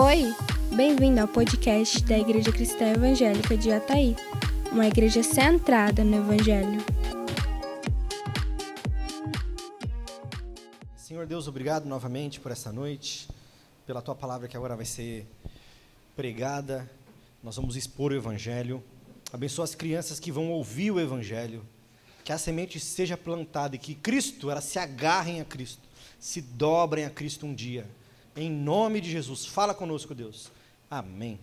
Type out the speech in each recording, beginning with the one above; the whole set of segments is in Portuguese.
Oi, bem-vindo ao podcast da Igreja Cristã Evangélica de Ataí, uma igreja centrada no Evangelho. Senhor Deus, obrigado novamente por essa noite, pela tua palavra que agora vai ser pregada. Nós vamos expor o Evangelho. Abençoa as crianças que vão ouvir o Evangelho. Que a semente seja plantada e que Cristo, elas se agarrem a Cristo, se dobrem a Cristo um dia. Em nome de Jesus, fala conosco, Deus. Amém.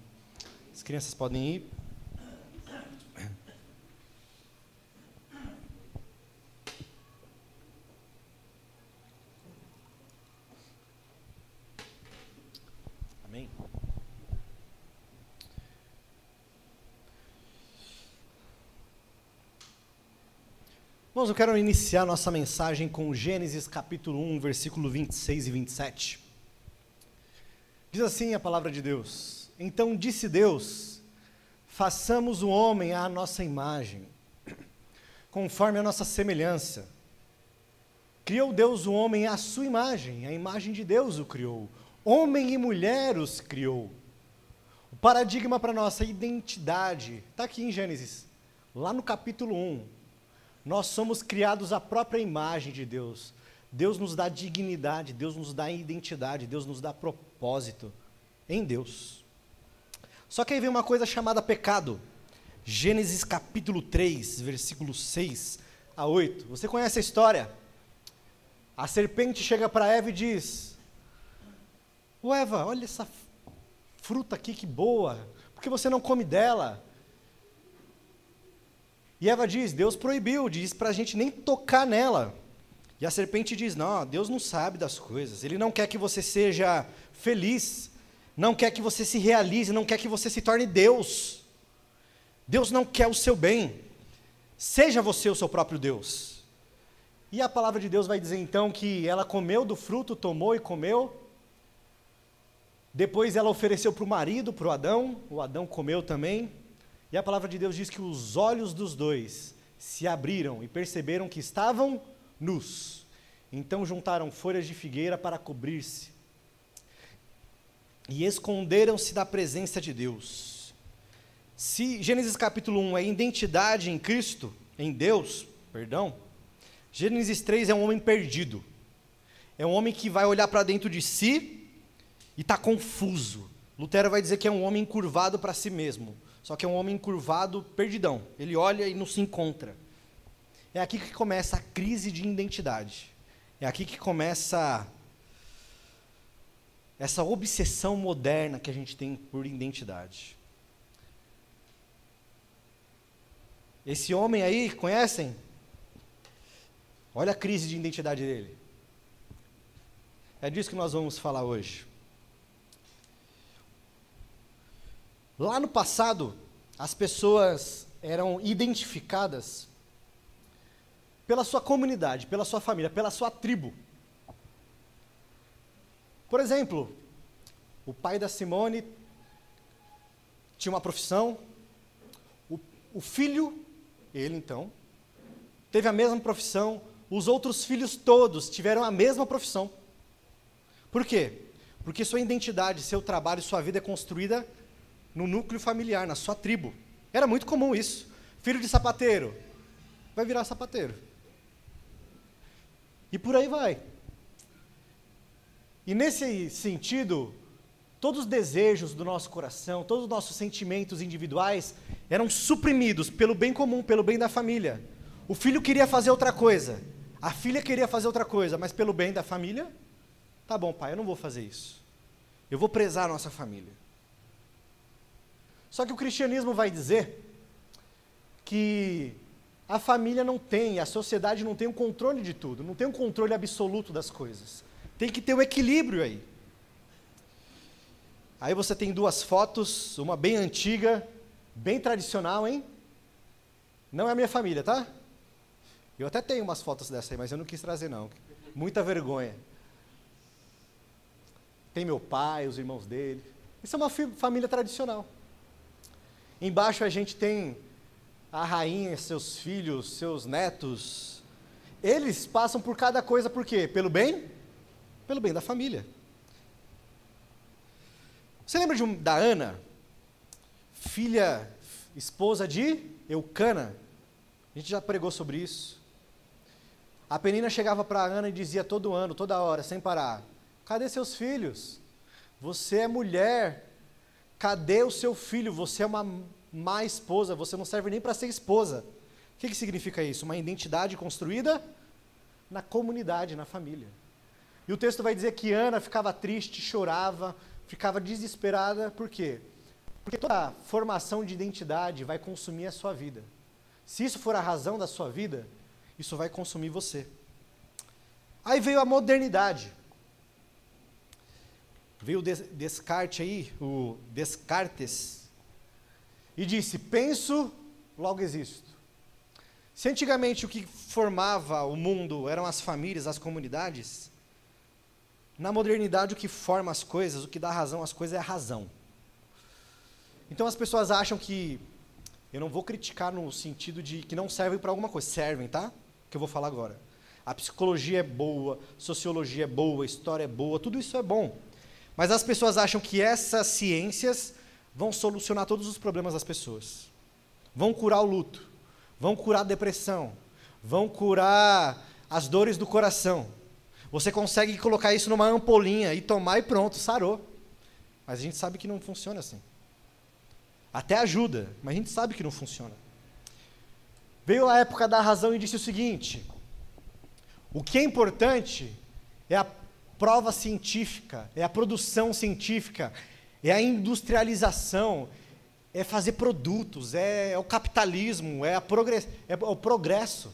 As crianças podem ir. Amém. Irmãos, eu quero iniciar nossa mensagem com Gênesis capítulo 1, versículo 26 e 27. Diz assim a palavra de Deus: Então disse Deus: Façamos o homem à nossa imagem, conforme a nossa semelhança. Criou Deus o homem à sua imagem, a imagem de Deus o criou. Homem e mulher os criou. O paradigma para nossa identidade está aqui em Gênesis, lá no capítulo 1. Nós somos criados à própria imagem de Deus. Deus nos dá dignidade, Deus nos dá identidade, Deus nos dá propósito em Deus. Só que aí vem uma coisa chamada pecado. Gênesis capítulo 3, versículos 6 a 8. Você conhece a história? A serpente chega para Eva e diz: Ô Eva, olha essa fruta aqui que boa, por que você não come dela? E Eva diz: Deus proibiu, diz para a gente nem tocar nela. E a serpente diz: Não, Deus não sabe das coisas, Ele não quer que você seja feliz, não quer que você se realize, não quer que você se torne Deus. Deus não quer o seu bem, seja você o seu próprio Deus. E a palavra de Deus vai dizer então que ela comeu do fruto, tomou e comeu. Depois ela ofereceu para o marido, para o Adão, o Adão comeu também. E a palavra de Deus diz que os olhos dos dois se abriram e perceberam que estavam nus. Então juntaram folhas de figueira para cobrir-se. E esconderam-se da presença de Deus. Se Gênesis capítulo 1 é identidade em Cristo, em Deus, perdão, Gênesis 3 é um homem perdido. É um homem que vai olhar para dentro de si e está confuso. Lutero vai dizer que é um homem encurvado para si mesmo. Só que é um homem encurvado, perdidão. Ele olha e não se encontra. É aqui que começa a crise de identidade. É aqui que começa essa obsessão moderna que a gente tem por identidade. Esse homem aí, conhecem? Olha a crise de identidade dele. É disso que nós vamos falar hoje. Lá no passado, as pessoas eram identificadas pela sua comunidade, pela sua família, pela sua tribo. Por exemplo, o pai da Simone tinha uma profissão, o, o filho, ele então, teve a mesma profissão, os outros filhos todos tiveram a mesma profissão. Por quê? Porque sua identidade, seu trabalho, sua vida é construída no núcleo familiar, na sua tribo. Era muito comum isso. Filho de sapateiro, vai virar sapateiro. E por aí vai. E nesse sentido, todos os desejos do nosso coração, todos os nossos sentimentos individuais eram suprimidos pelo bem comum, pelo bem da família. O filho queria fazer outra coisa, a filha queria fazer outra coisa, mas pelo bem da família, tá bom, pai, eu não vou fazer isso. Eu vou prezar a nossa família. Só que o cristianismo vai dizer que a família não tem, a sociedade não tem o um controle de tudo, não tem um controle absoluto das coisas. Tem que ter o um equilíbrio aí. Aí você tem duas fotos, uma bem antiga, bem tradicional, hein? Não é a minha família, tá? Eu até tenho umas fotos dessa aí, mas eu não quis trazer não. Muita vergonha. Tem meu pai, os irmãos dele. Isso é uma família tradicional. Embaixo a gente tem a rainha, seus filhos, seus netos. Eles passam por cada coisa por quê? Pelo bem? Pelo bem da família. Você lembra um, da Ana? Filha, esposa de Eucana. A gente já pregou sobre isso. A Penina chegava para Ana e dizia todo ano, toda hora, sem parar: Cadê seus filhos? Você é mulher. Cadê o seu filho? Você é uma má esposa. Você não serve nem para ser esposa. O que, que significa isso? Uma identidade construída na comunidade, na família. E o texto vai dizer que Ana ficava triste, chorava, ficava desesperada. Por quê? Porque toda formação de identidade vai consumir a sua vida. Se isso for a razão da sua vida, isso vai consumir você. Aí veio a modernidade. Veio o Descartes aí, o Descartes, e disse: penso, logo existo. Se antigamente o que formava o mundo eram as famílias, as comunidades, na modernidade o que forma as coisas, o que dá razão às coisas é a razão. Então as pessoas acham que eu não vou criticar no sentido de que não servem para alguma coisa, servem, tá? que eu vou falar agora. A psicologia é boa, sociologia é boa, história é boa, tudo isso é bom. Mas as pessoas acham que essas ciências vão solucionar todos os problemas das pessoas. Vão curar o luto, vão curar a depressão, vão curar as dores do coração. Você consegue colocar isso numa ampolinha e tomar e pronto, sarou. Mas a gente sabe que não funciona assim. Até ajuda, mas a gente sabe que não funciona. Veio a época da razão e disse o seguinte: o que é importante é a prova científica, é a produção científica, é a industrialização, é fazer produtos, é, é o capitalismo, é, progress, é o progresso.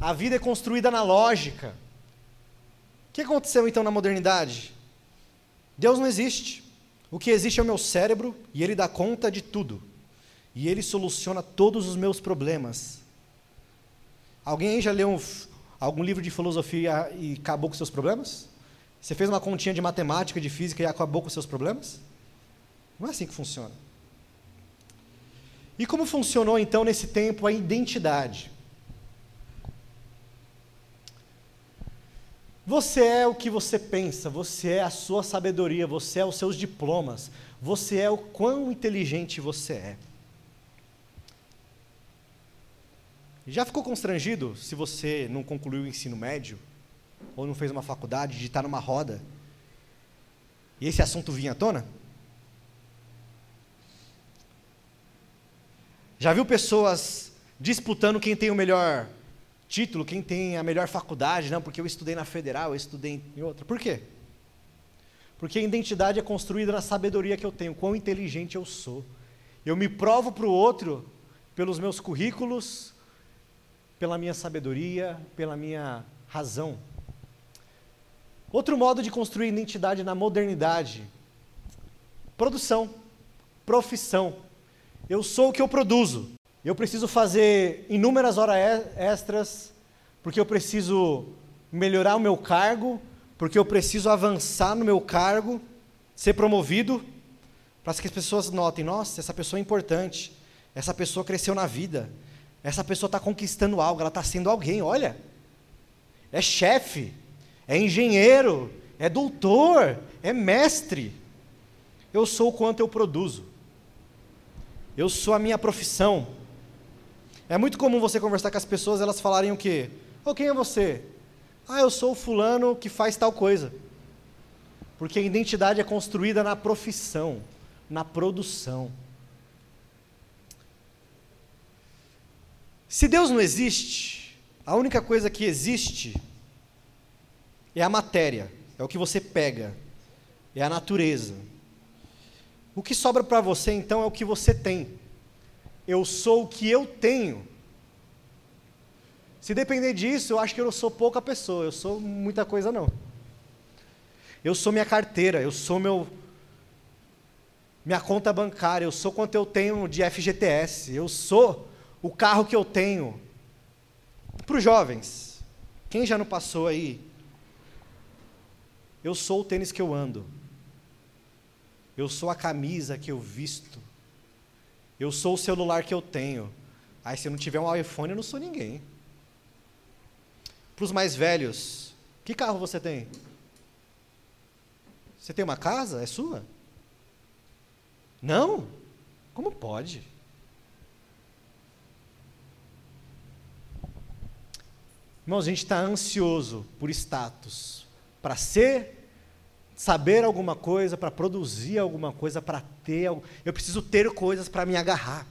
A vida é construída na lógica. O que aconteceu então na modernidade? Deus não existe. O que existe é o meu cérebro e ele dá conta de tudo e ele soluciona todos os meus problemas. Alguém já leu um, algum livro de filosofia e acabou com seus problemas? Você fez uma continha de matemática, de física e acabou com seus problemas? Não é assim que funciona. E como funcionou então nesse tempo a identidade? Você é o que você pensa, você é a sua sabedoria, você é os seus diplomas, você é o quão inteligente você é. Já ficou constrangido se você não concluiu o ensino médio ou não fez uma faculdade de estar numa roda e esse assunto vinha à tona? Já viu pessoas disputando quem tem o melhor título, quem tem a melhor faculdade? Não, porque eu estudei na federal, eu estudei em outra. Por quê? Porque a identidade é construída na sabedoria que eu tenho, quão inteligente eu sou. Eu me provo para o outro pelos meus currículos, pela minha sabedoria, pela minha razão. Outro modo de construir identidade na modernidade: produção, profissão. Eu sou o que eu produzo. Eu preciso fazer inúmeras horas extras, porque eu preciso melhorar o meu cargo, porque eu preciso avançar no meu cargo, ser promovido, para que as pessoas notem: nossa, essa pessoa é importante, essa pessoa cresceu na vida, essa pessoa está conquistando algo, ela está sendo alguém, olha. É chefe, é engenheiro, é doutor, é mestre. Eu sou o quanto eu produzo. Eu sou a minha profissão. É muito comum você conversar com as pessoas, elas falarem o quê? Oh, quem é você? Ah, eu sou o fulano que faz tal coisa. Porque a identidade é construída na profissão, na produção. Se Deus não existe, a única coisa que existe é a matéria, é o que você pega, é a natureza. O que sobra para você então é o que você tem. Eu sou o que eu tenho. Se depender disso, eu acho que eu sou pouca pessoa, eu sou muita coisa não. Eu sou minha carteira, eu sou meu minha conta bancária, eu sou quanto eu tenho de FGTS, eu sou o carro que eu tenho. Para os jovens, quem já não passou aí? Eu sou o tênis que eu ando. Eu sou a camisa que eu visto. Eu sou o celular que eu tenho. Aí se eu não tiver um iPhone, eu não sou ninguém. Para os mais velhos, que carro você tem? Você tem uma casa? É sua? Não? Como pode? Irmãos, a gente está ansioso por status, para ser, saber alguma coisa, para produzir alguma coisa, para ter. Eu preciso ter coisas para me agarrar.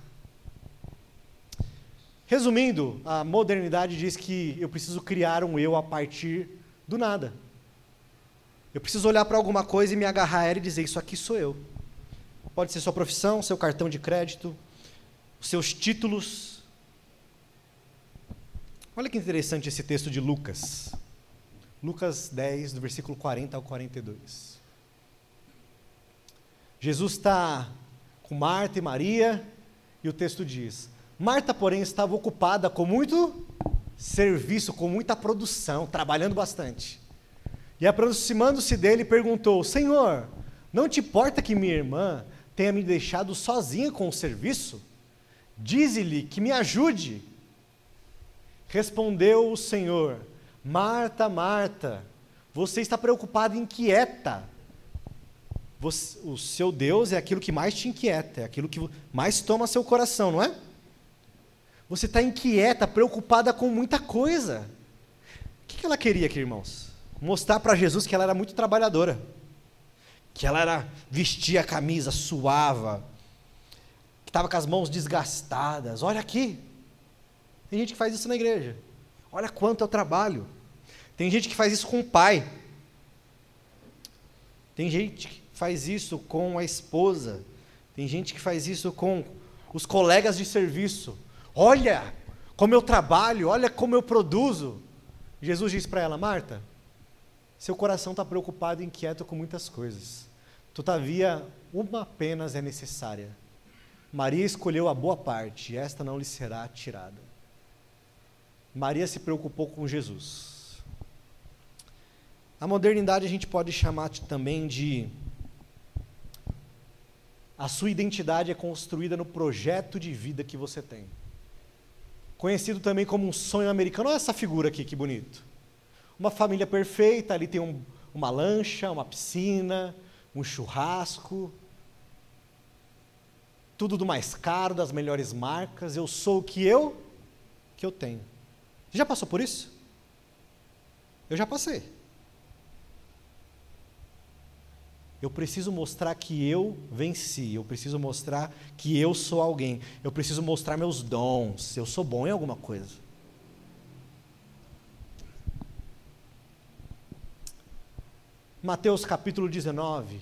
Resumindo, a modernidade diz que eu preciso criar um eu a partir do nada. Eu preciso olhar para alguma coisa e me agarrar a ela e dizer: Isso aqui sou eu. Pode ser sua profissão, seu cartão de crédito, seus títulos. Olha que interessante esse texto de Lucas. Lucas 10, do versículo 40 ao 42. Jesus está com Marta e Maria, e o texto diz: Marta, porém, estava ocupada com muito serviço, com muita produção, trabalhando bastante. E aproximando-se dele, perguntou: Senhor, não te importa que minha irmã tenha me deixado sozinha com o serviço? Dize-lhe que me ajude. Respondeu o Senhor: Marta, Marta, você está preocupada e inquieta. Você, o seu Deus é aquilo que mais te inquieta, é aquilo que mais toma seu coração, não é? Você está inquieta, preocupada com muita coisa. O que ela queria aqui, irmãos? Mostrar para Jesus que ela era muito trabalhadora que ela era, vestia a camisa, suava, que estava com as mãos desgastadas. Olha aqui. Tem gente que faz isso na igreja. Olha quanto eu trabalho. Tem gente que faz isso com o pai. Tem gente que faz isso com a esposa. Tem gente que faz isso com os colegas de serviço. Olha como eu trabalho, olha como eu produzo. Jesus disse para ela: Marta, seu coração está preocupado e inquieto com muitas coisas. Todavia, uma apenas é necessária. Maria escolheu a boa parte, e esta não lhe será tirada. Maria se preocupou com Jesus. A modernidade a gente pode chamar também de. A sua identidade é construída no projeto de vida que você tem. Conhecido também como um sonho americano. Olha essa figura aqui, que bonito. Uma família perfeita, ali tem um, uma lancha, uma piscina, um churrasco, tudo do mais caro, das melhores marcas, eu sou o que eu que eu tenho. Já passou por isso? Eu já passei. Eu preciso mostrar que eu venci, eu preciso mostrar que eu sou alguém, eu preciso mostrar meus dons, eu sou bom em alguma coisa. Mateus capítulo 19.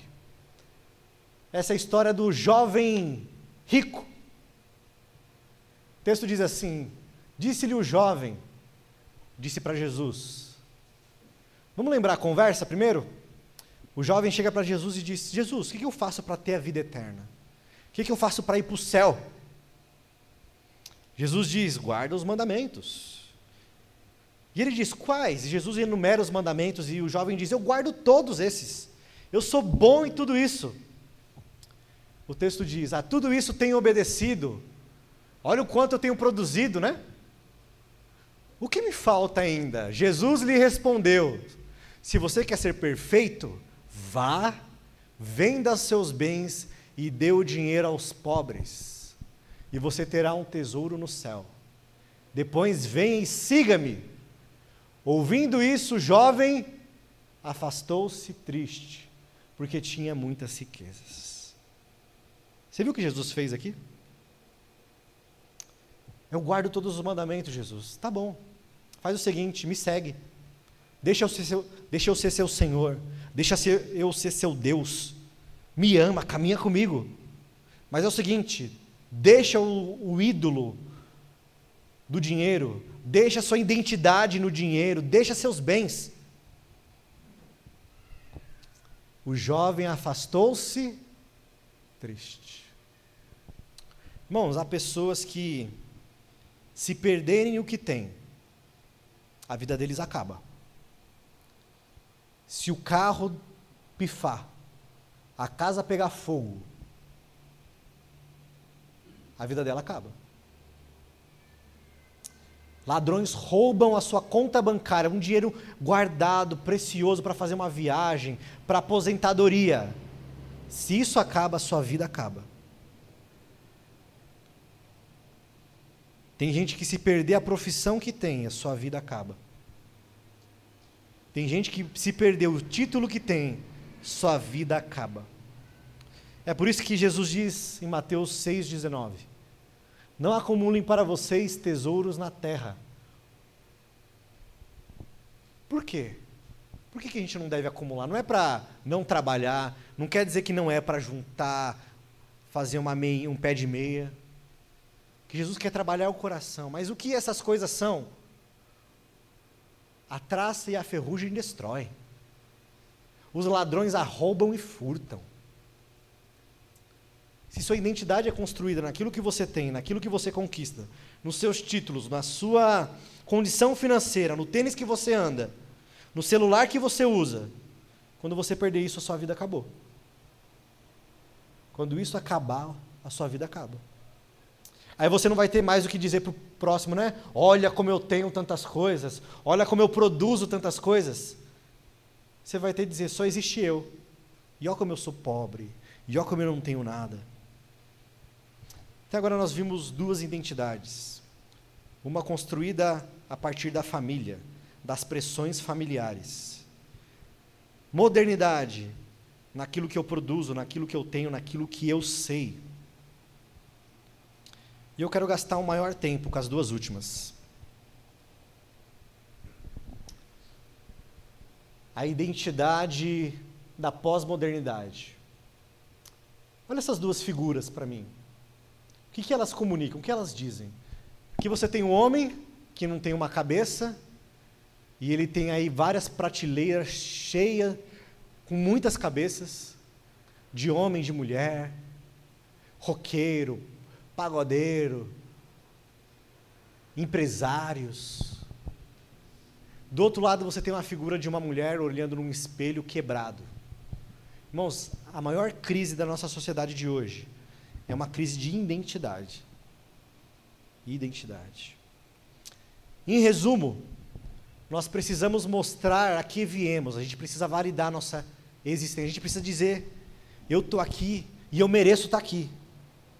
Essa é a história do jovem rico. O texto diz assim: Disse-lhe o jovem, disse para Jesus. Vamos lembrar a conversa primeiro? O jovem chega para Jesus e diz: Jesus, o que eu faço para ter a vida eterna? O que eu faço para ir para o céu? Jesus diz: guarda os mandamentos. E ele diz: Quais? E Jesus enumera os mandamentos e o jovem diz: Eu guardo todos esses. Eu sou bom em tudo isso. O texto diz: A tudo isso tenho obedecido. Olha o quanto eu tenho produzido, né? O que me falta ainda? Jesus lhe respondeu: Se você quer ser perfeito, vá, venda seus bens e dê o dinheiro aos pobres, e você terá um tesouro no céu. Depois venha e siga-me. Ouvindo isso, o jovem afastou-se triste, porque tinha muitas riquezas. Você viu o que Jesus fez aqui? Eu guardo todos os mandamentos, Jesus. Tá bom. Faz o seguinte, me segue. Deixa eu ser seu, deixa eu ser seu Senhor. Deixa eu ser seu Deus. Me ama, caminha comigo. Mas é o seguinte, deixa o, o ídolo do dinheiro, deixa sua identidade no dinheiro, deixa seus bens. O jovem afastou-se triste. Irmãos, há pessoas que, se perderem o que têm, a vida deles acaba. Se o carro pifar, a casa pegar fogo, a vida dela acaba. Ladrões roubam a sua conta bancária, um dinheiro guardado, precioso para fazer uma viagem, para aposentadoria. Se isso acaba, a sua vida acaba. Tem gente que se perder a profissão que tem, a sua vida acaba. Tem gente que se perder o título que tem, sua vida acaba. É por isso que Jesus diz em Mateus 6,19: Não acumulem para vocês tesouros na terra. Por quê? Por que, que a gente não deve acumular? Não é para não trabalhar, não quer dizer que não é para juntar, fazer uma meia, um pé de meia. Que Jesus quer trabalhar o coração. Mas o que essas coisas são? A traça e a ferrugem destrói. Os ladrões arrombam e furtam. Se sua identidade é construída naquilo que você tem, naquilo que você conquista, nos seus títulos, na sua condição financeira, no tênis que você anda, no celular que você usa, quando você perder isso, a sua vida acabou. Quando isso acabar, a sua vida acaba. Aí você não vai ter mais o que dizer para o próximo, né? Olha como eu tenho tantas coisas, olha como eu produzo tantas coisas. Você vai ter que dizer, só existe eu. E olha como eu sou pobre, e olha como eu não tenho nada. Até agora nós vimos duas identidades. Uma construída a partir da família, das pressões familiares. Modernidade, naquilo que eu produzo, naquilo que eu tenho, naquilo que eu sei. E eu quero gastar o um maior tempo com as duas últimas. A identidade da pós-modernidade. Olha essas duas figuras para mim. O que, que elas comunicam? O que elas dizem? Que você tem um homem que não tem uma cabeça, e ele tem aí várias prateleiras cheias, com muitas cabeças, de homem, de mulher, roqueiro, pagodeiro, empresários. Do outro lado você tem uma figura de uma mulher olhando num espelho quebrado. Irmãos, a maior crise da nossa sociedade de hoje é uma crise de identidade. Identidade. Em resumo, nós precisamos mostrar a que viemos, a gente precisa validar a nossa existência, a gente precisa dizer: eu estou aqui e eu mereço estar aqui.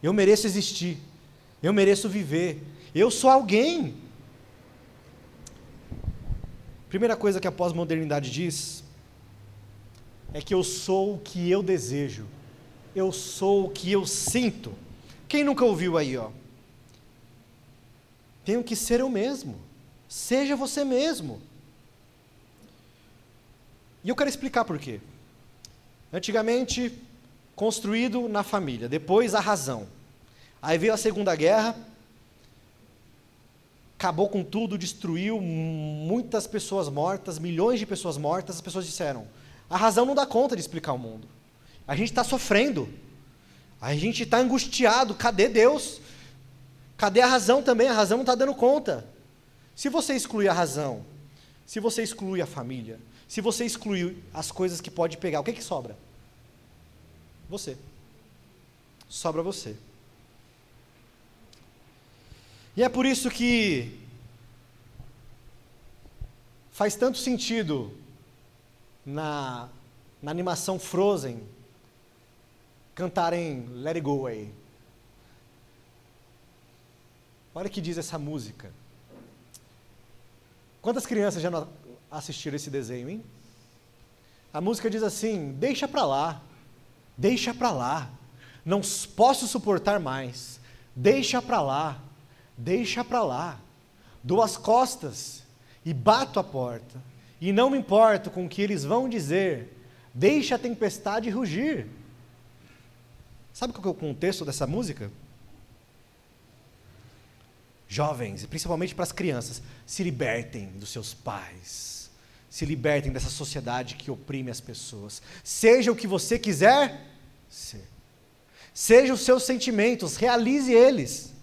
Eu mereço existir. Eu mereço viver. Eu sou alguém. Primeira coisa que a pós-modernidade diz é que eu sou o que eu desejo. Eu sou o que eu sinto. Quem nunca ouviu aí, ó? Tenho que ser eu mesmo. Seja você mesmo. E eu quero explicar por quê. Antigamente, construído na família, depois a razão. Aí veio a Segunda Guerra, acabou com tudo, destruiu muitas pessoas mortas, milhões de pessoas mortas. As pessoas disseram: a razão não dá conta de explicar o mundo. A gente está sofrendo, a gente está angustiado. Cadê Deus? Cadê a razão também? A razão não está dando conta. Se você exclui a razão, se você exclui a família, se você exclui as coisas que pode pegar, o que, que sobra? Você. Sobra você. E é por isso que faz tanto sentido na, na animação Frozen cantarem Let It Go Away. Olha o que diz essa música. Quantas crianças já assistiram esse desenho, hein? A música diz assim: Deixa para lá. Deixa para lá. Não posso suportar mais. Deixa para lá. Deixa para lá. Dou as costas e bato a porta. E não me importo com o que eles vão dizer. Deixa a tempestade rugir. Sabe qual é o contexto dessa música? Jovens, e principalmente para as crianças, se libertem dos seus pais se libertem dessa sociedade que oprime as pessoas. Seja o que você quiser ser. Seja os seus sentimentos, realize eles.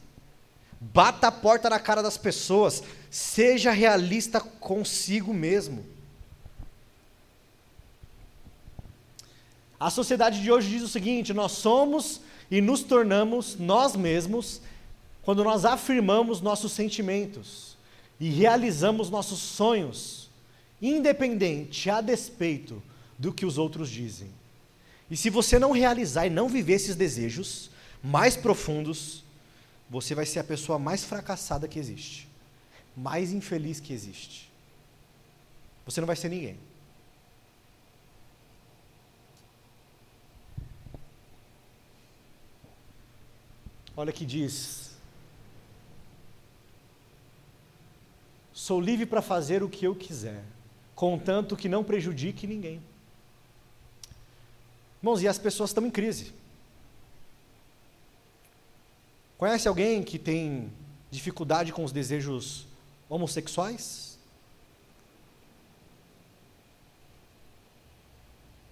Bata a porta na cara das pessoas. Seja realista consigo mesmo. A sociedade de hoje diz o seguinte: nós somos e nos tornamos nós mesmos quando nós afirmamos nossos sentimentos. e realizamos nossos sonhos, independente, a despeito do que os outros dizem. E se você não realizar e não viver esses desejos mais profundos, você vai ser a pessoa mais fracassada que existe, mais infeliz que existe. Você não vai ser ninguém. Olha que diz: Sou livre para fazer o que eu quiser, contanto que não prejudique ninguém. Irmãos, e as pessoas estão em crise. Conhece alguém que tem dificuldade com os desejos homossexuais?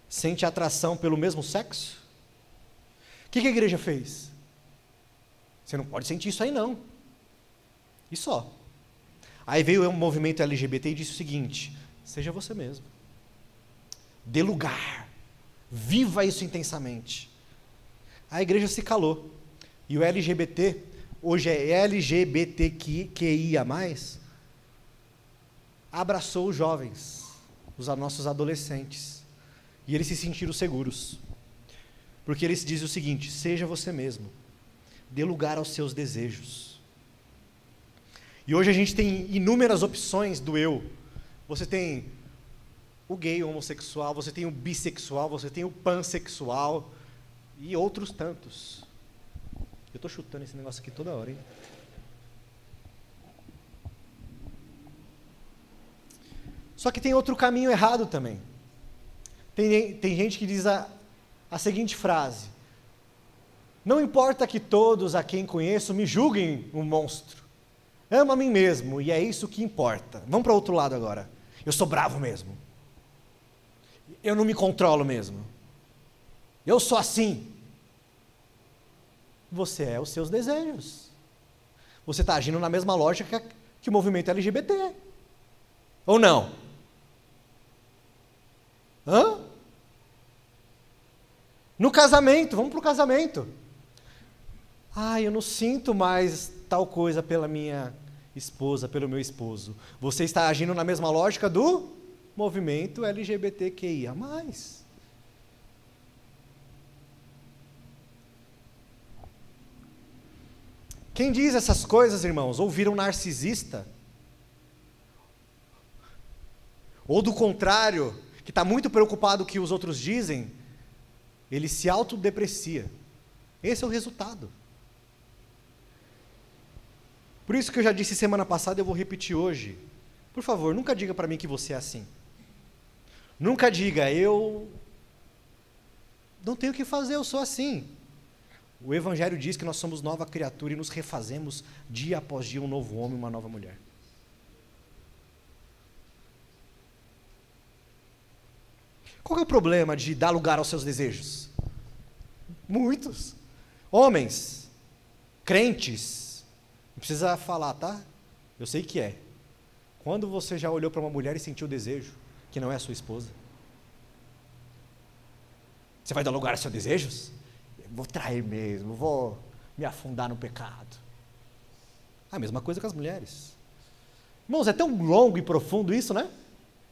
Sente atração pelo mesmo sexo? O que, que a igreja fez? Você não pode sentir isso aí, não. E só. Aí veio o movimento LGBT e disse o seguinte: seja você mesmo. Dê lugar. Viva isso intensamente. A igreja se calou. E o LGBT, hoje é LGBTQIA, abraçou os jovens, os nossos adolescentes. E eles se sentiram seguros. Porque eles dizem o seguinte: seja você mesmo. Dê lugar aos seus desejos. E hoje a gente tem inúmeras opções do eu. Você tem o gay, o homossexual, você tem o bissexual, você tem o pansexual e outros tantos. Eu estou chutando esse negócio aqui toda hora, hein? Só que tem outro caminho errado também. Tem, tem gente que diz a, a seguinte frase: Não importa que todos a quem conheço me julguem um monstro. Amo a mim mesmo e é isso que importa. Vamos para o outro lado agora. Eu sou bravo mesmo. Eu não me controlo mesmo. Eu sou assim. Você é os seus desejos. Você está agindo na mesma lógica que o movimento LGBT. Ou não? Hã? No casamento, vamos para o casamento. Ah, eu não sinto mais tal coisa pela minha esposa, pelo meu esposo. Você está agindo na mesma lógica do movimento LGBTQIA. Quem diz essas coisas, irmãos, ou vira um narcisista, ou do contrário, que está muito preocupado com o que os outros dizem, ele se autodeprecia. Esse é o resultado. Por isso que eu já disse semana passada, eu vou repetir hoje. Por favor, nunca diga para mim que você é assim. Nunca diga, eu não tenho o que fazer, eu sou assim. O Evangelho diz que nós somos nova criatura e nos refazemos dia após dia um novo homem, uma nova mulher. Qual é o problema de dar lugar aos seus desejos? Muitos. Homens, crentes, não precisa falar, tá? Eu sei que é. Quando você já olhou para uma mulher e sentiu desejo, que não é a sua esposa? Você vai dar lugar aos seus desejos? Vou trair mesmo, vou me afundar no pecado. A mesma coisa com as mulheres. Irmãos, é tão longo e profundo isso, né?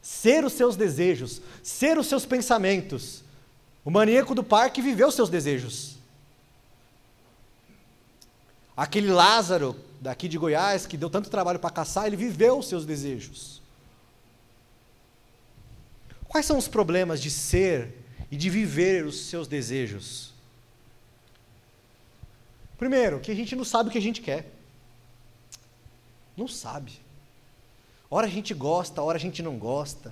Ser os seus desejos, ser os seus pensamentos. O maníaco do parque viveu os seus desejos. Aquele Lázaro, daqui de Goiás, que deu tanto trabalho para caçar, ele viveu os seus desejos. Quais são os problemas de ser e de viver os seus desejos? Primeiro, que a gente não sabe o que a gente quer. Não sabe. Ora a gente gosta, ora a gente não gosta.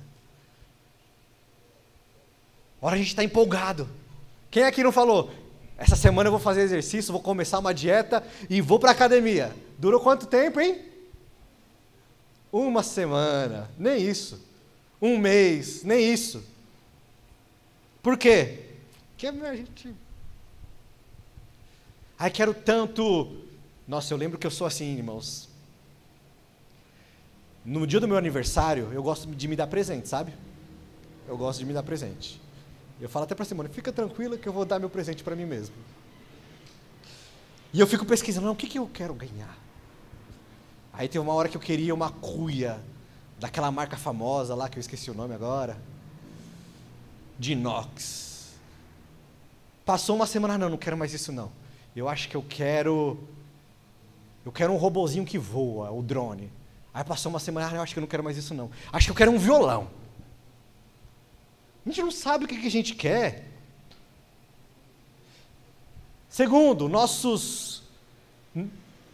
Ora a gente está empolgado. Quem aqui não falou? Essa semana eu vou fazer exercício, vou começar uma dieta e vou para academia. Durou quanto tempo, hein? Uma semana, nem isso. Um mês, nem isso. Por quê? Porque a gente. Ai, quero tanto. Nossa, eu lembro que eu sou assim, irmãos. No dia do meu aniversário, eu gosto de me dar presente, sabe? Eu gosto de me dar presente. Eu falo até para Simone, fica tranquila que eu vou dar meu presente para mim mesmo. E eu fico pesquisando, não, o que, que eu quero ganhar? Aí teve uma hora que eu queria uma cuia, daquela marca famosa lá, que eu esqueci o nome agora, de inox. Passou uma semana, não, não quero mais isso não. Eu acho que eu quero, eu quero um robozinho que voa, o drone. Aí passou uma semana, eu acho que eu não quero mais isso não. Acho que eu quero um violão. A gente não sabe o que a gente quer. Segundo, nossos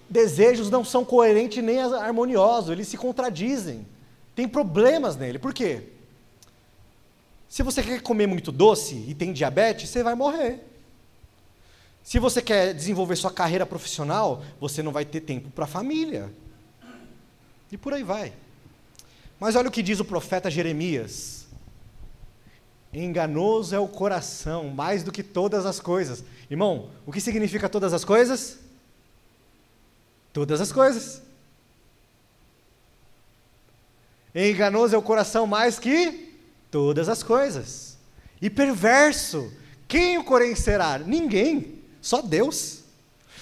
desejos não são coerentes nem harmoniosos, eles se contradizem. Tem problemas nele. Por quê? Se você quer comer muito doce e tem diabetes, você vai morrer. Se você quer desenvolver sua carreira profissional, você não vai ter tempo para a família. E por aí vai. Mas olha o que diz o profeta Jeremias. Enganoso é o coração, mais do que todas as coisas. Irmão, o que significa todas as coisas? Todas as coisas. Enganoso é o coração mais que todas as coisas. E perverso, quem o conhecerá? Ninguém, só Deus.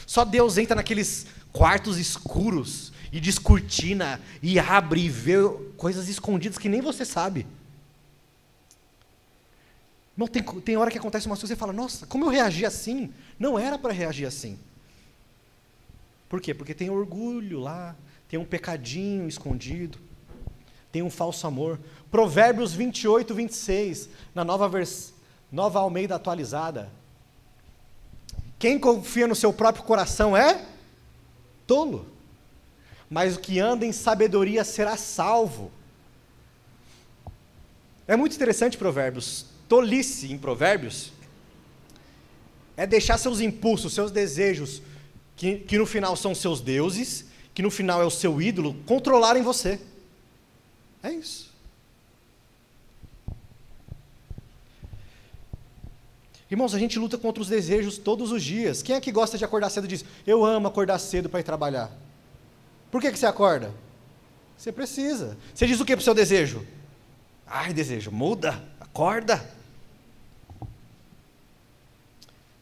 Só Deus entra naqueles quartos escuros e descortina e abre e vê coisas escondidas que nem você sabe. Não, tem, tem hora que acontece uma coisa e você fala, nossa, como eu reagi assim? Não era para reagir assim. Por quê? Porque tem orgulho lá, tem um pecadinho escondido, tem um falso amor. Provérbios 28, 26, na nova, vers... nova Almeida atualizada. Quem confia no seu próprio coração é tolo, mas o que anda em sabedoria será salvo. É muito interessante Provérbios tolice em Provérbios é deixar seus impulsos, seus desejos, que, que no final são seus deuses, que no final é o seu ídolo, controlarem você. É isso. Irmãos, a gente luta contra os desejos todos os dias. Quem é que gosta de acordar cedo e diz: Eu amo acordar cedo para ir trabalhar? Por que, que você acorda? Você precisa. Você diz o que para o seu desejo? Ai, desejo, muda, acorda.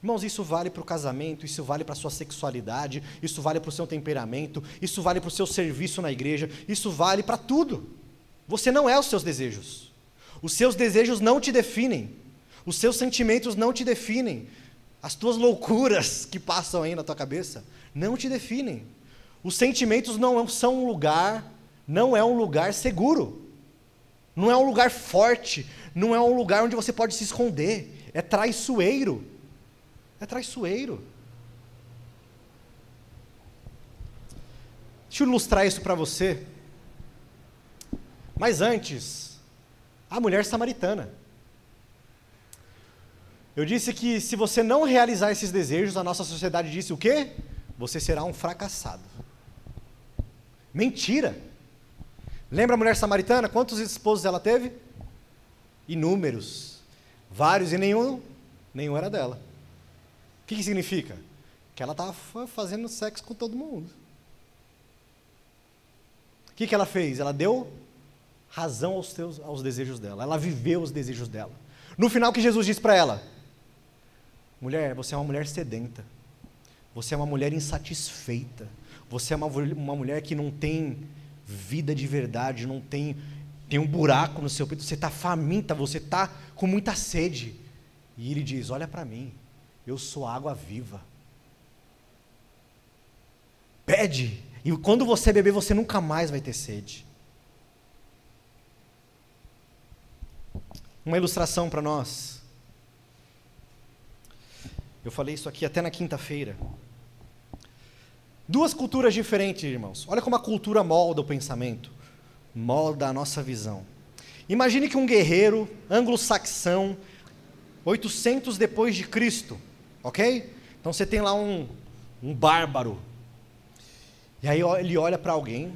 Irmãos, isso vale para o casamento, isso vale para a sua sexualidade, isso vale para o seu temperamento, isso vale para o seu serviço na igreja, isso vale para tudo. Você não é os seus desejos. Os seus desejos não te definem. Os seus sentimentos não te definem. As tuas loucuras que passam aí na tua cabeça não te definem. Os sentimentos não são um lugar, não é um lugar seguro. Não é um lugar forte, não é um lugar onde você pode se esconder. É traiçoeiro. É traiçoeiro. Deixa eu ilustrar isso para você. Mas antes, a mulher samaritana. Eu disse que se você não realizar esses desejos, a nossa sociedade disse o quê? Você será um fracassado. Mentira! Lembra a mulher samaritana? Quantos esposos ela teve? Inúmeros. Vários e nenhum, nenhum era dela que, que significa? Que ela estava fazendo sexo com todo mundo. O que, que ela fez? Ela deu razão aos, teus, aos desejos dela. Ela viveu os desejos dela. No final, o que Jesus disse para ela? Mulher, você é uma mulher sedenta. Você é uma mulher insatisfeita. Você é uma, uma mulher que não tem vida de verdade, não tem, tem um buraco no seu peito. Você está faminta, você está com muita sede. E ele diz: Olha para mim. Eu sou água viva. Pede, e quando você beber, você nunca mais vai ter sede. Uma ilustração para nós. Eu falei isso aqui até na quinta-feira. Duas culturas diferentes, irmãos. Olha como a cultura molda o pensamento, molda a nossa visão. Imagine que um guerreiro anglo-saxão, 800 depois de Cristo, Ok? Então você tem lá um, um bárbaro. E aí ele olha para alguém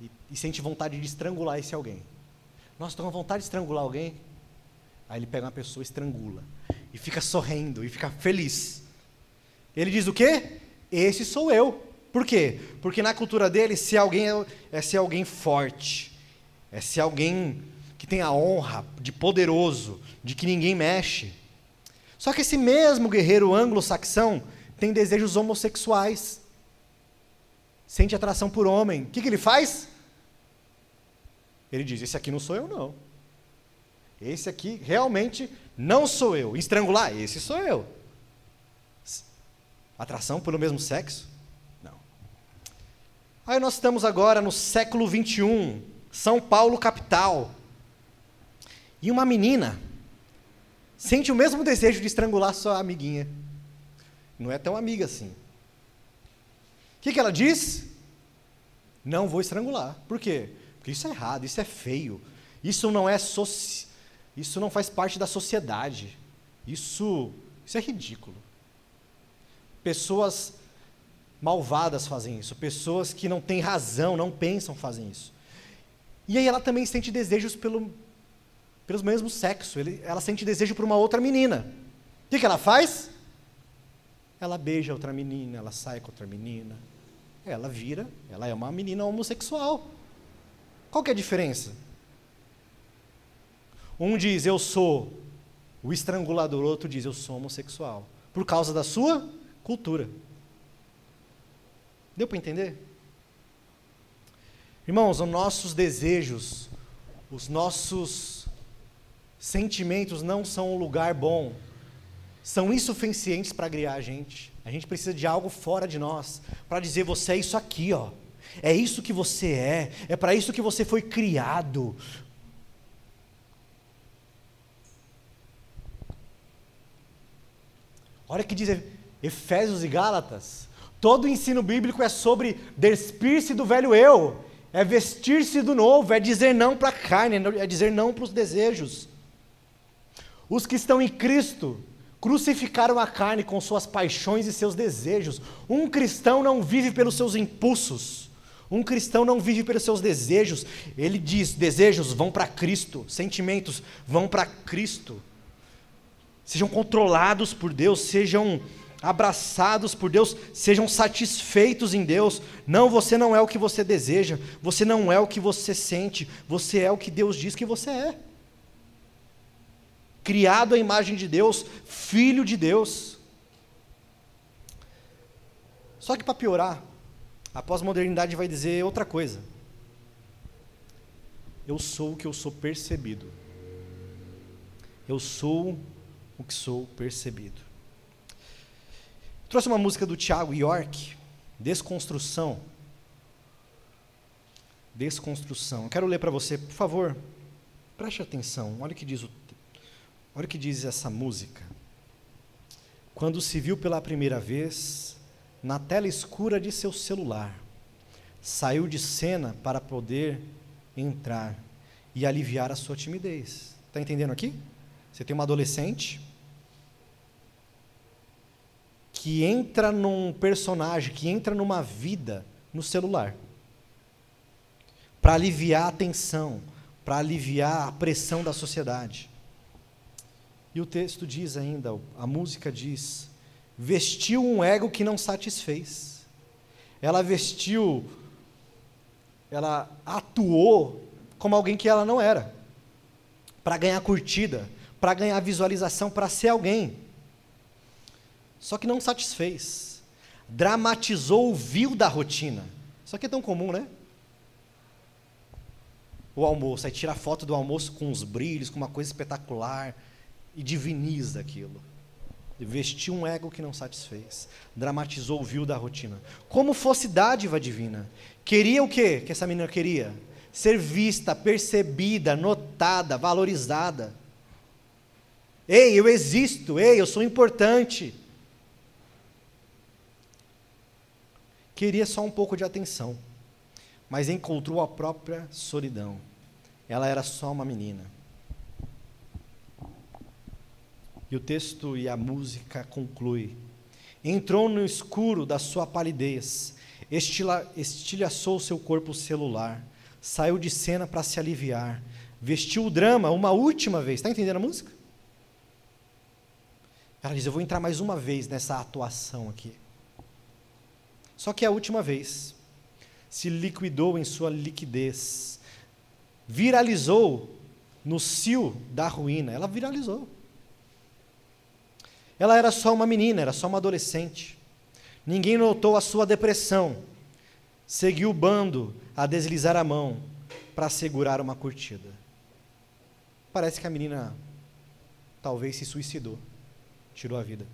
e, e, sente vontade de estrangular esse alguém. Nossa, estou com vontade de estrangular alguém. Aí ele pega uma pessoa e estrangula. E fica sorrindo e fica feliz. Ele diz o quê? Esse sou eu. Por quê? Porque na cultura dele, se alguém é, é ser alguém forte, é ser alguém que tem a honra de poderoso, de que ninguém mexe. Só que esse mesmo guerreiro anglo-saxão tem desejos homossexuais. sente atração por homem. O que, que ele faz? Ele diz: Esse aqui não sou eu, não. Esse aqui realmente não sou eu. Estrangular, esse sou eu. Atração pelo mesmo sexo? Não. Aí nós estamos agora no século 21, São Paulo capital. E uma menina sente o mesmo desejo de estrangular sua amiguinha. Não é tão amiga assim. O que, que ela diz? Não vou estrangular. Por quê? Porque isso é errado, isso é feio. Isso não é soci... isso não faz parte da sociedade. Isso, isso é ridículo. Pessoas malvadas fazem isso, pessoas que não têm razão, não pensam fazem isso. E aí ela também sente desejos pelo, pelos mesmos sexo, ele, ela sente desejo por uma outra menina. O que, que ela faz? Ela beija outra menina, ela sai com outra menina. Ela vira, ela é uma menina homossexual. Qual que é a diferença? Um diz eu sou o estrangulador, outro diz eu sou homossexual. Por causa da sua cultura. Deu para entender? Irmãos, os nossos desejos, os nossos sentimentos não são um lugar bom são insuficientes para criar a gente. A gente precisa de algo fora de nós para dizer você é isso aqui, ó. É isso que você é, é para isso que você foi criado. Olha que diz Efésios e Gálatas. Todo o ensino bíblico é sobre despir-se do velho eu, é vestir-se do novo, é dizer não para a carne, é dizer não para os desejos. Os que estão em Cristo Crucificaram a carne com suas paixões e seus desejos. Um cristão não vive pelos seus impulsos. Um cristão não vive pelos seus desejos. Ele diz: desejos vão para Cristo, sentimentos vão para Cristo. Sejam controlados por Deus, sejam abraçados por Deus, sejam satisfeitos em Deus. Não, você não é o que você deseja, você não é o que você sente, você é o que Deus diz que você é criado à imagem de Deus, filho de Deus. Só que para piorar, a pós-modernidade vai dizer outra coisa. Eu sou o que eu sou percebido. Eu sou o que sou percebido. Trouxe uma música do Tiago York, Desconstrução. Desconstrução. Eu quero ler para você, por favor. Preste atenção. Olha o que diz o Olha o que diz essa música. Quando se viu pela primeira vez na tela escura de seu celular, saiu de cena para poder entrar e aliviar a sua timidez. Está entendendo aqui? Você tem uma adolescente que entra num personagem, que entra numa vida no celular, para aliviar a tensão, para aliviar a pressão da sociedade. E o texto diz ainda, a música diz: vestiu um ego que não satisfez. Ela vestiu, ela atuou como alguém que ela não era, para ganhar curtida, para ganhar visualização, para ser alguém. Só que não satisfez. Dramatizou o vil da rotina. Isso aqui é tão comum, né? O almoço, aí tira a foto do almoço com os brilhos, com uma coisa espetacular e diviniza aquilo. Vestiu um ego que não satisfez. Dramatizou o vil da rotina. Como fosse dádiva divina. Queria o quê que essa menina queria? Ser vista, percebida, notada, valorizada. Ei, eu existo. Ei, eu sou importante. Queria só um pouco de atenção. Mas encontrou a própria solidão. Ela era só uma menina. E o texto e a música conclui. Entrou no escuro da sua palidez, estila, estilhaçou seu corpo celular, saiu de cena para se aliviar, vestiu o drama uma última vez. Está entendendo a música? Ela diz: Eu vou entrar mais uma vez nessa atuação aqui. Só que é a última vez. Se liquidou em sua liquidez. Viralizou no cio da ruína. Ela viralizou. Ela era só uma menina, era só uma adolescente. Ninguém notou a sua depressão. seguiu o bando a deslizar a mão para segurar uma curtida. Parece que a menina talvez se suicidou, tirou a vida.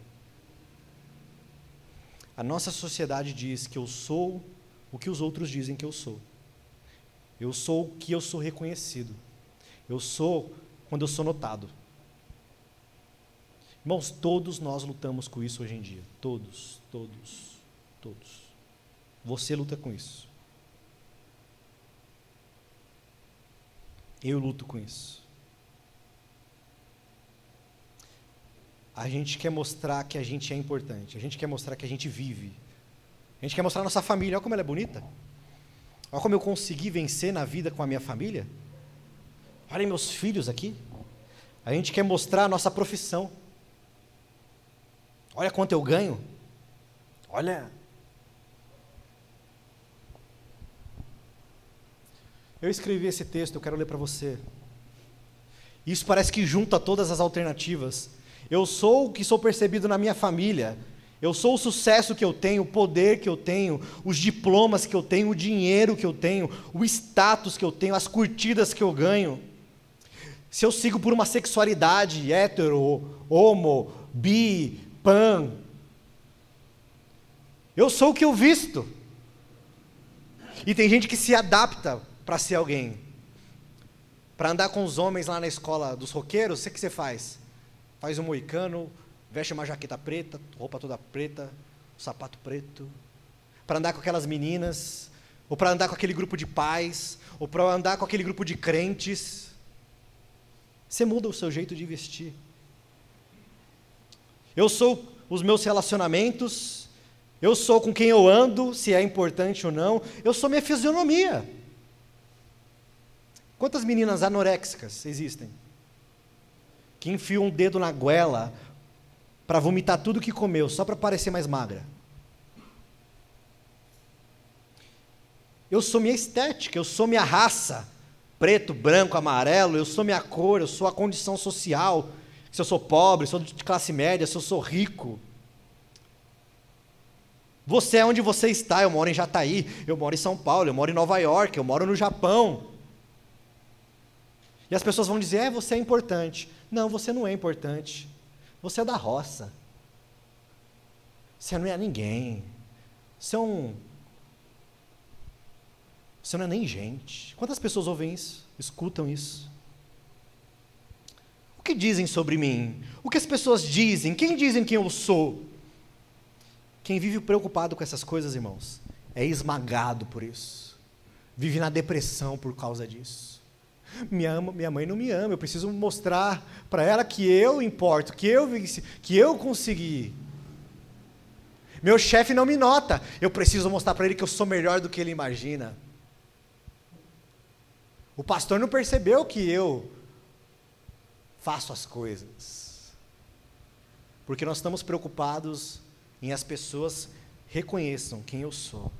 A nossa sociedade diz que eu sou o que os outros dizem que eu sou. Eu sou o que eu sou reconhecido. Eu sou quando eu sou notado. Irmãos, todos nós lutamos com isso hoje em dia. Todos, todos, todos. Você luta com isso. Eu luto com isso. A gente quer mostrar que a gente é importante. A gente quer mostrar que a gente vive. A gente quer mostrar a nossa família. Olha como ela é bonita. Olha como eu consegui vencer na vida com a minha família. Olha meus filhos aqui. A gente quer mostrar a nossa profissão. Olha quanto eu ganho. Olha. Eu escrevi esse texto, eu quero ler para você. Isso parece que junta todas as alternativas. Eu sou o que sou percebido na minha família. Eu sou o sucesso que eu tenho, o poder que eu tenho, os diplomas que eu tenho, o dinheiro que eu tenho, o status que eu tenho, as curtidas que eu ganho. Se eu sigo por uma sexualidade hétero, homo, bi, pan, eu sou o que eu visto. E tem gente que se adapta para ser alguém. Para andar com os homens lá na escola dos roqueiros, o que você faz? Faz um moicano, veste uma jaqueta preta, roupa toda preta, sapato preto. Para andar com aquelas meninas, ou para andar com aquele grupo de pais, ou para andar com aquele grupo de crentes. Você muda o seu jeito de vestir. Eu sou os meus relacionamentos, eu sou com quem eu ando, se é importante ou não, eu sou minha fisionomia. Quantas meninas anoréxicas existem? Que enfia um dedo na goela para vomitar tudo que comeu, só para parecer mais magra. Eu sou minha estética, eu sou minha raça. Preto, branco, amarelo, eu sou minha cor, eu sou a condição social. Se eu sou pobre, se eu sou de classe média, se eu sou rico. Você é onde você está, eu moro em Jataí, eu moro em São Paulo, eu moro em Nova York, eu moro no Japão. E as pessoas vão dizer: é, você é importante. Não, você não é importante. Você é da roça. Você não é ninguém. Você é um. Você não é nem gente. Quantas pessoas ouvem isso? Escutam isso? O que dizem sobre mim? O que as pessoas dizem? Quem dizem quem eu sou? Quem vive preocupado com essas coisas, irmãos, é esmagado por isso. Vive na depressão por causa disso. Minha, minha mãe não me ama, eu preciso mostrar para ela que eu importo, que eu que eu consegui. Meu chefe não me nota, eu preciso mostrar para ele que eu sou melhor do que ele imagina. O pastor não percebeu que eu faço as coisas. Porque nós estamos preocupados em as pessoas reconheçam quem eu sou.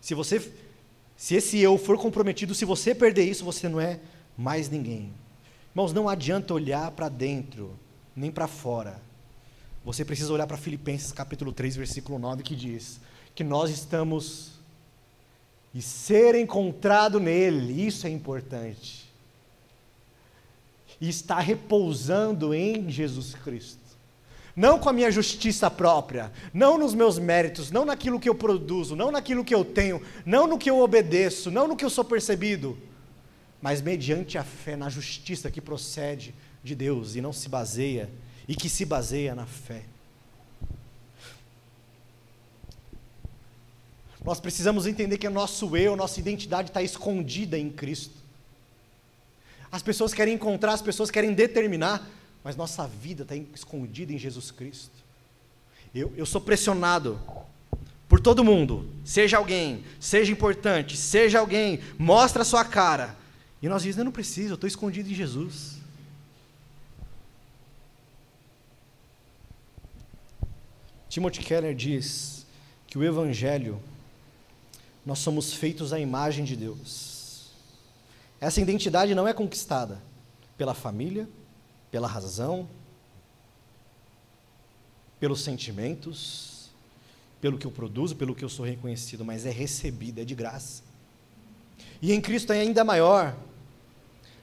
Se você se esse eu for comprometido, se você perder isso, você não é mais ninguém. Irmãos, não adianta olhar para dentro, nem para fora. Você precisa olhar para Filipenses capítulo 3, versículo 9, que diz que nós estamos e ser encontrado nele, isso é importante. E está repousando em Jesus Cristo não com a minha justiça própria, não nos meus méritos, não naquilo que eu produzo, não naquilo que eu tenho, não no que eu obedeço, não no que eu sou percebido, mas mediante a fé na justiça que procede de Deus e não se baseia, e que se baseia na fé. Nós precisamos entender que o nosso eu, nossa identidade está escondida em Cristo. As pessoas querem encontrar, as pessoas querem determinar, mas nossa vida está escondida em Jesus Cristo. Eu, eu sou pressionado por todo mundo, seja alguém, seja importante, seja alguém, mostra a sua cara. E nós dizemos, eu não preciso, eu estou escondido em Jesus. Timothy Keller diz que o Evangelho, nós somos feitos à imagem de Deus. Essa identidade não é conquistada pela família, pela razão, pelos sentimentos pelo que eu produzo, pelo que eu sou reconhecido, mas é recebida, é de graça. E em Cristo é ainda maior.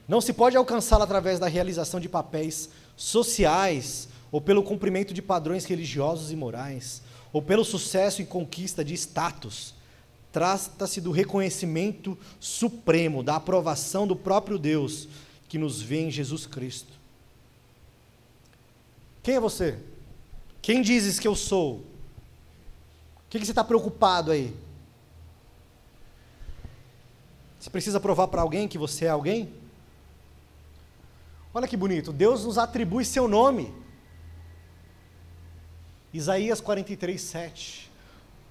Não se pode alcançá-la através da realização de papéis sociais, ou pelo cumprimento de padrões religiosos e morais, ou pelo sucesso em conquista de status. Trata-se do reconhecimento supremo, da aprovação do próprio Deus que nos vê em Jesus Cristo. Quem é você? Quem dizes que eu sou? O que, que você está preocupado aí? Você precisa provar para alguém que você é alguém? Olha que bonito, Deus nos atribui seu nome. Isaías 43, 7.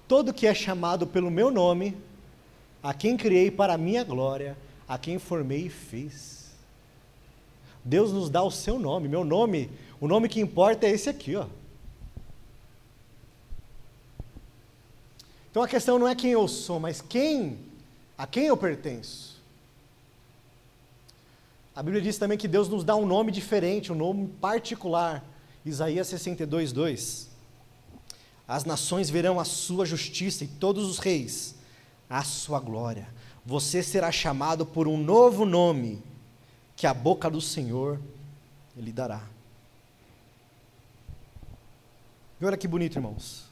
Todo que é chamado pelo meu nome, a quem criei para a minha glória, a quem formei e fiz. Deus nos dá o seu nome, meu nome, o nome que importa é esse aqui, ó. Então a questão não é quem eu sou, mas quem, a quem eu pertenço. A Bíblia diz também que Deus nos dá um nome diferente, um nome particular. Isaías 62, 2. As nações verão a sua justiça e todos os reis a sua glória. Você será chamado por um novo nome que a boca do Senhor lhe dará. E olha que bonito, irmãos.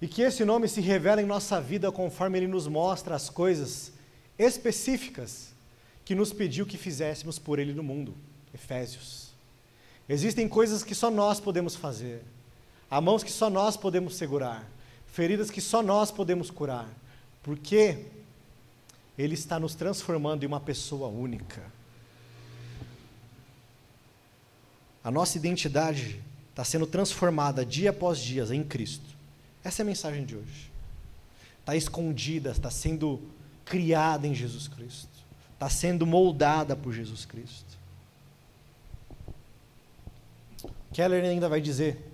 E que esse nome se revela em nossa vida conforme ele nos mostra as coisas específicas que nos pediu que fizéssemos por ele no mundo. Efésios. Existem coisas que só nós podemos fazer. Há mãos que só nós podemos segurar. Feridas que só nós podemos curar. Porque Ele está nos transformando em uma pessoa única. A nossa identidade está sendo transformada dia após dia em Cristo. Essa é a mensagem de hoje. Está escondida, está sendo criada em Jesus Cristo. Está sendo moldada por Jesus Cristo. Keller ainda vai dizer: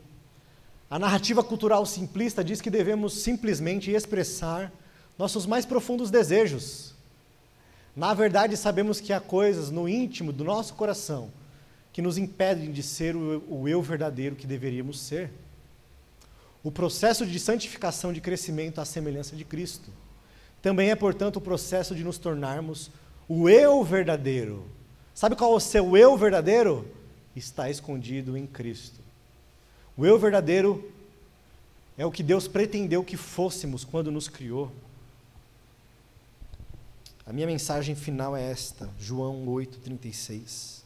a narrativa cultural simplista diz que devemos simplesmente expressar nossos mais profundos desejos. Na verdade, sabemos que há coisas no íntimo do nosso coração que nos impedem de ser o, o eu verdadeiro que deveríamos ser. O processo de santificação de crescimento à semelhança de Cristo também é, portanto, o processo de nos tornarmos o eu verdadeiro. Sabe qual é o seu eu verdadeiro? está escondido em Cristo. O eu verdadeiro é o que Deus pretendeu que fôssemos quando nos criou. A minha mensagem final é esta, João 8:36.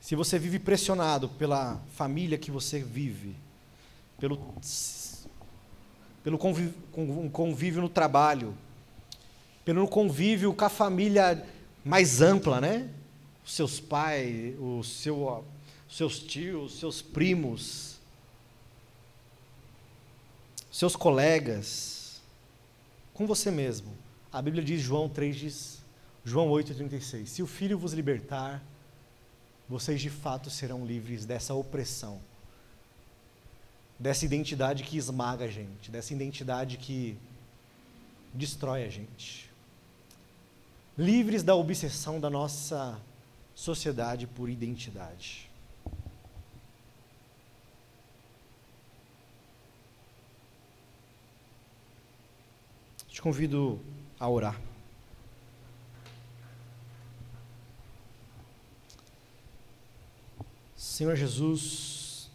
Se você vive pressionado pela família que você vive, pelo pelo convívio, convívio no trabalho, pelo convívio com a família mais ampla, né? seus pais, o seu, seus tios, seus primos, seus colegas, com você mesmo. A Bíblia diz, João 3 diz, João 8,36, se o Filho vos libertar, vocês de fato serão livres dessa opressão, dessa identidade que esmaga a gente, dessa identidade que destrói a gente. Livres da obsessão da nossa sociedade por identidade. Te convido a orar. Senhor Jesus,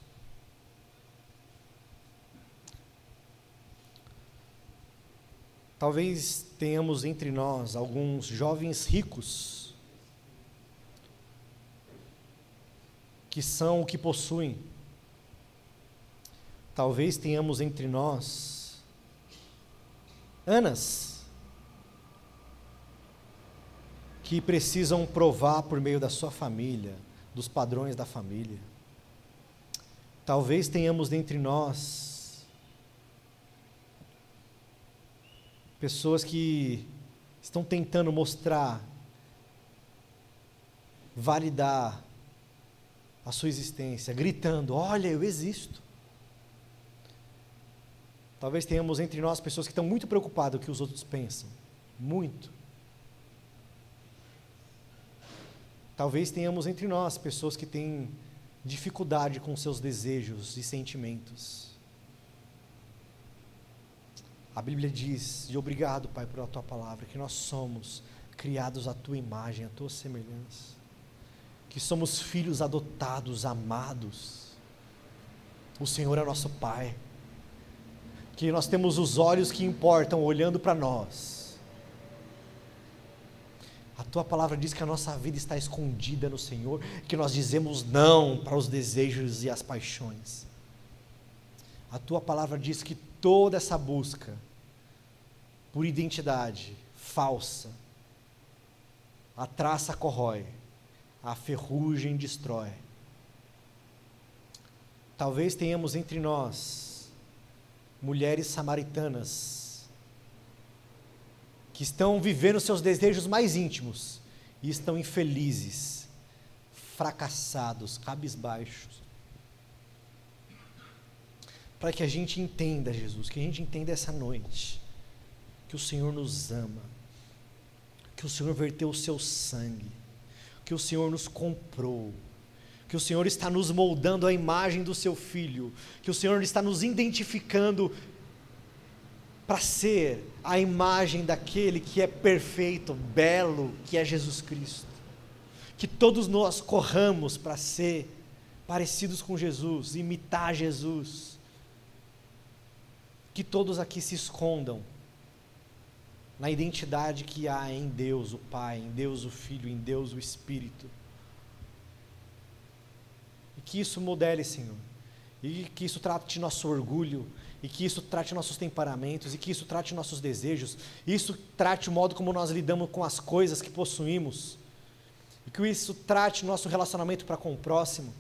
talvez tenhamos entre nós alguns jovens ricos que são o que possuem. Talvez tenhamos entre nós Anas que precisam provar por meio da sua família, dos padrões da família. Talvez tenhamos entre nós pessoas que estão tentando mostrar, validar a sua existência, gritando: Olha, eu existo. Talvez tenhamos entre nós pessoas que estão muito preocupadas com o que os outros pensam. Muito. Talvez tenhamos entre nós pessoas que têm dificuldade com seus desejos e sentimentos. A Bíblia diz, e obrigado, Pai, por a tua palavra, que nós somos criados à tua imagem, à tua semelhança. Que somos filhos adotados, amados. O Senhor é nosso Pai. Que nós temos os olhos que importam olhando para nós. A tua palavra diz que a nossa vida está escondida no Senhor, que nós dizemos não para os desejos e as paixões. A tua palavra diz que toda essa busca por identidade falsa, a traça corrói, a ferrugem destrói. Talvez tenhamos entre nós mulheres samaritanas que estão vivendo seus desejos mais íntimos e estão infelizes, fracassados, cabisbaixos. Para que a gente entenda, Jesus, que a gente entenda essa noite, que o Senhor nos ama que o Senhor verteu o seu sangue, que o Senhor nos comprou, que o Senhor está nos moldando a imagem do seu filho, que o Senhor está nos identificando para ser a imagem daquele que é perfeito, belo, que é Jesus Cristo. Que todos nós corramos para ser parecidos com Jesus, imitar Jesus. Que todos aqui se escondam na identidade que há em Deus o Pai, em Deus o Filho, em Deus o Espírito. E que isso modele, Senhor. E que isso trate nosso orgulho, e que isso trate nossos temperamentos, e que isso trate nossos desejos, isso trate o modo como nós lidamos com as coisas que possuímos, e que isso trate nosso relacionamento para com o próximo.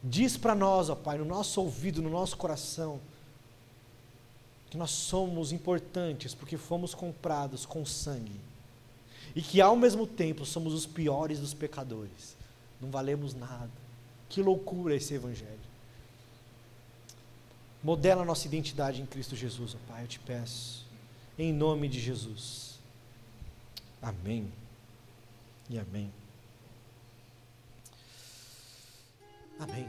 Diz para nós, ó Pai, no nosso ouvido, no nosso coração, que nós somos importantes porque fomos comprados com sangue. E que ao mesmo tempo somos os piores dos pecadores. Não valemos nada. Que loucura esse evangelho. Modela nossa identidade em Cristo Jesus, ó Pai, eu te peço. Em nome de Jesus. Amém. E amém. Amém.